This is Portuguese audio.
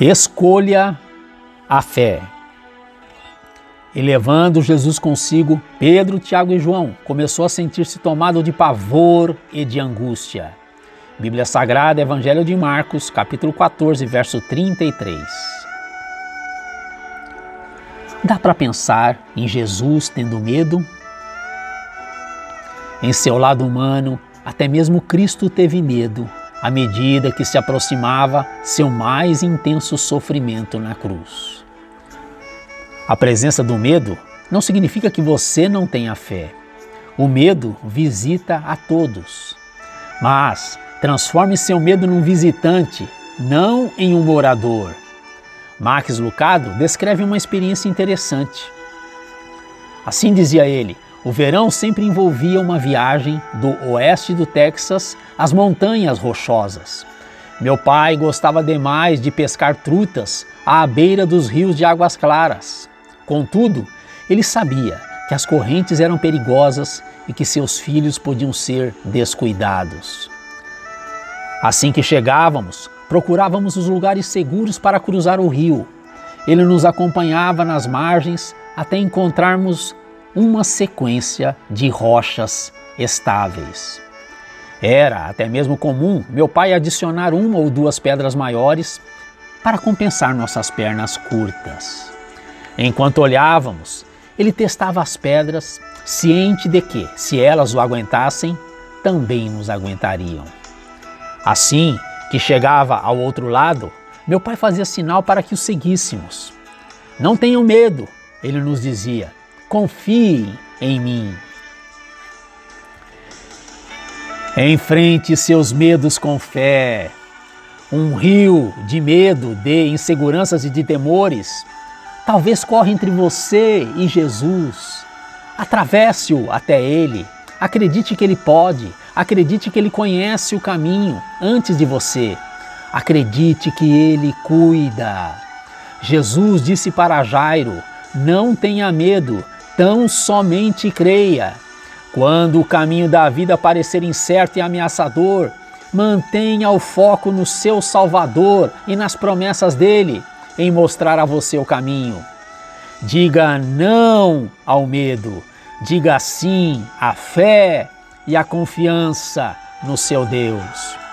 Escolha a fé. E levando Jesus consigo, Pedro, Tiago e João começou a sentir-se tomado de pavor e de angústia. Bíblia Sagrada, Evangelho de Marcos, capítulo 14, verso 33. Dá para pensar em Jesus tendo medo? Em seu lado humano, até mesmo Cristo teve medo à medida que se aproximava seu mais intenso sofrimento na cruz. A presença do medo não significa que você não tenha fé. O medo visita a todos. Mas transforme seu medo num visitante, não em um morador. Max Lucado descreve uma experiência interessante. Assim dizia ele: o verão sempre envolvia uma viagem do oeste do Texas às montanhas rochosas. Meu pai gostava demais de pescar trutas à beira dos rios de águas claras. Contudo, ele sabia que as correntes eram perigosas e que seus filhos podiam ser descuidados. Assim que chegávamos, procurávamos os lugares seguros para cruzar o rio. Ele nos acompanhava nas margens até encontrarmos uma sequência de rochas estáveis. Era até mesmo comum meu pai adicionar uma ou duas pedras maiores para compensar nossas pernas curtas. Enquanto olhávamos, ele testava as pedras, ciente de que, se elas o aguentassem, também nos aguentariam. Assim que chegava ao outro lado, meu pai fazia sinal para que o seguíssemos. Não tenham medo, ele nos dizia confie em mim. Enfrente seus medos com fé. Um rio de medo, de inseguranças e de temores talvez corre entre você e Jesus. Atravesse-o até Ele. Acredite que Ele pode. Acredite que Ele conhece o caminho antes de você. Acredite que Ele cuida. Jesus disse para Jairo: Não tenha medo, tão somente creia. Quando o caminho da vida parecer incerto e ameaçador, mantenha o foco no seu Salvador e nas promessas dele em mostrar a você o caminho. Diga não ao medo, diga sim à fé e à confiança no seu Deus.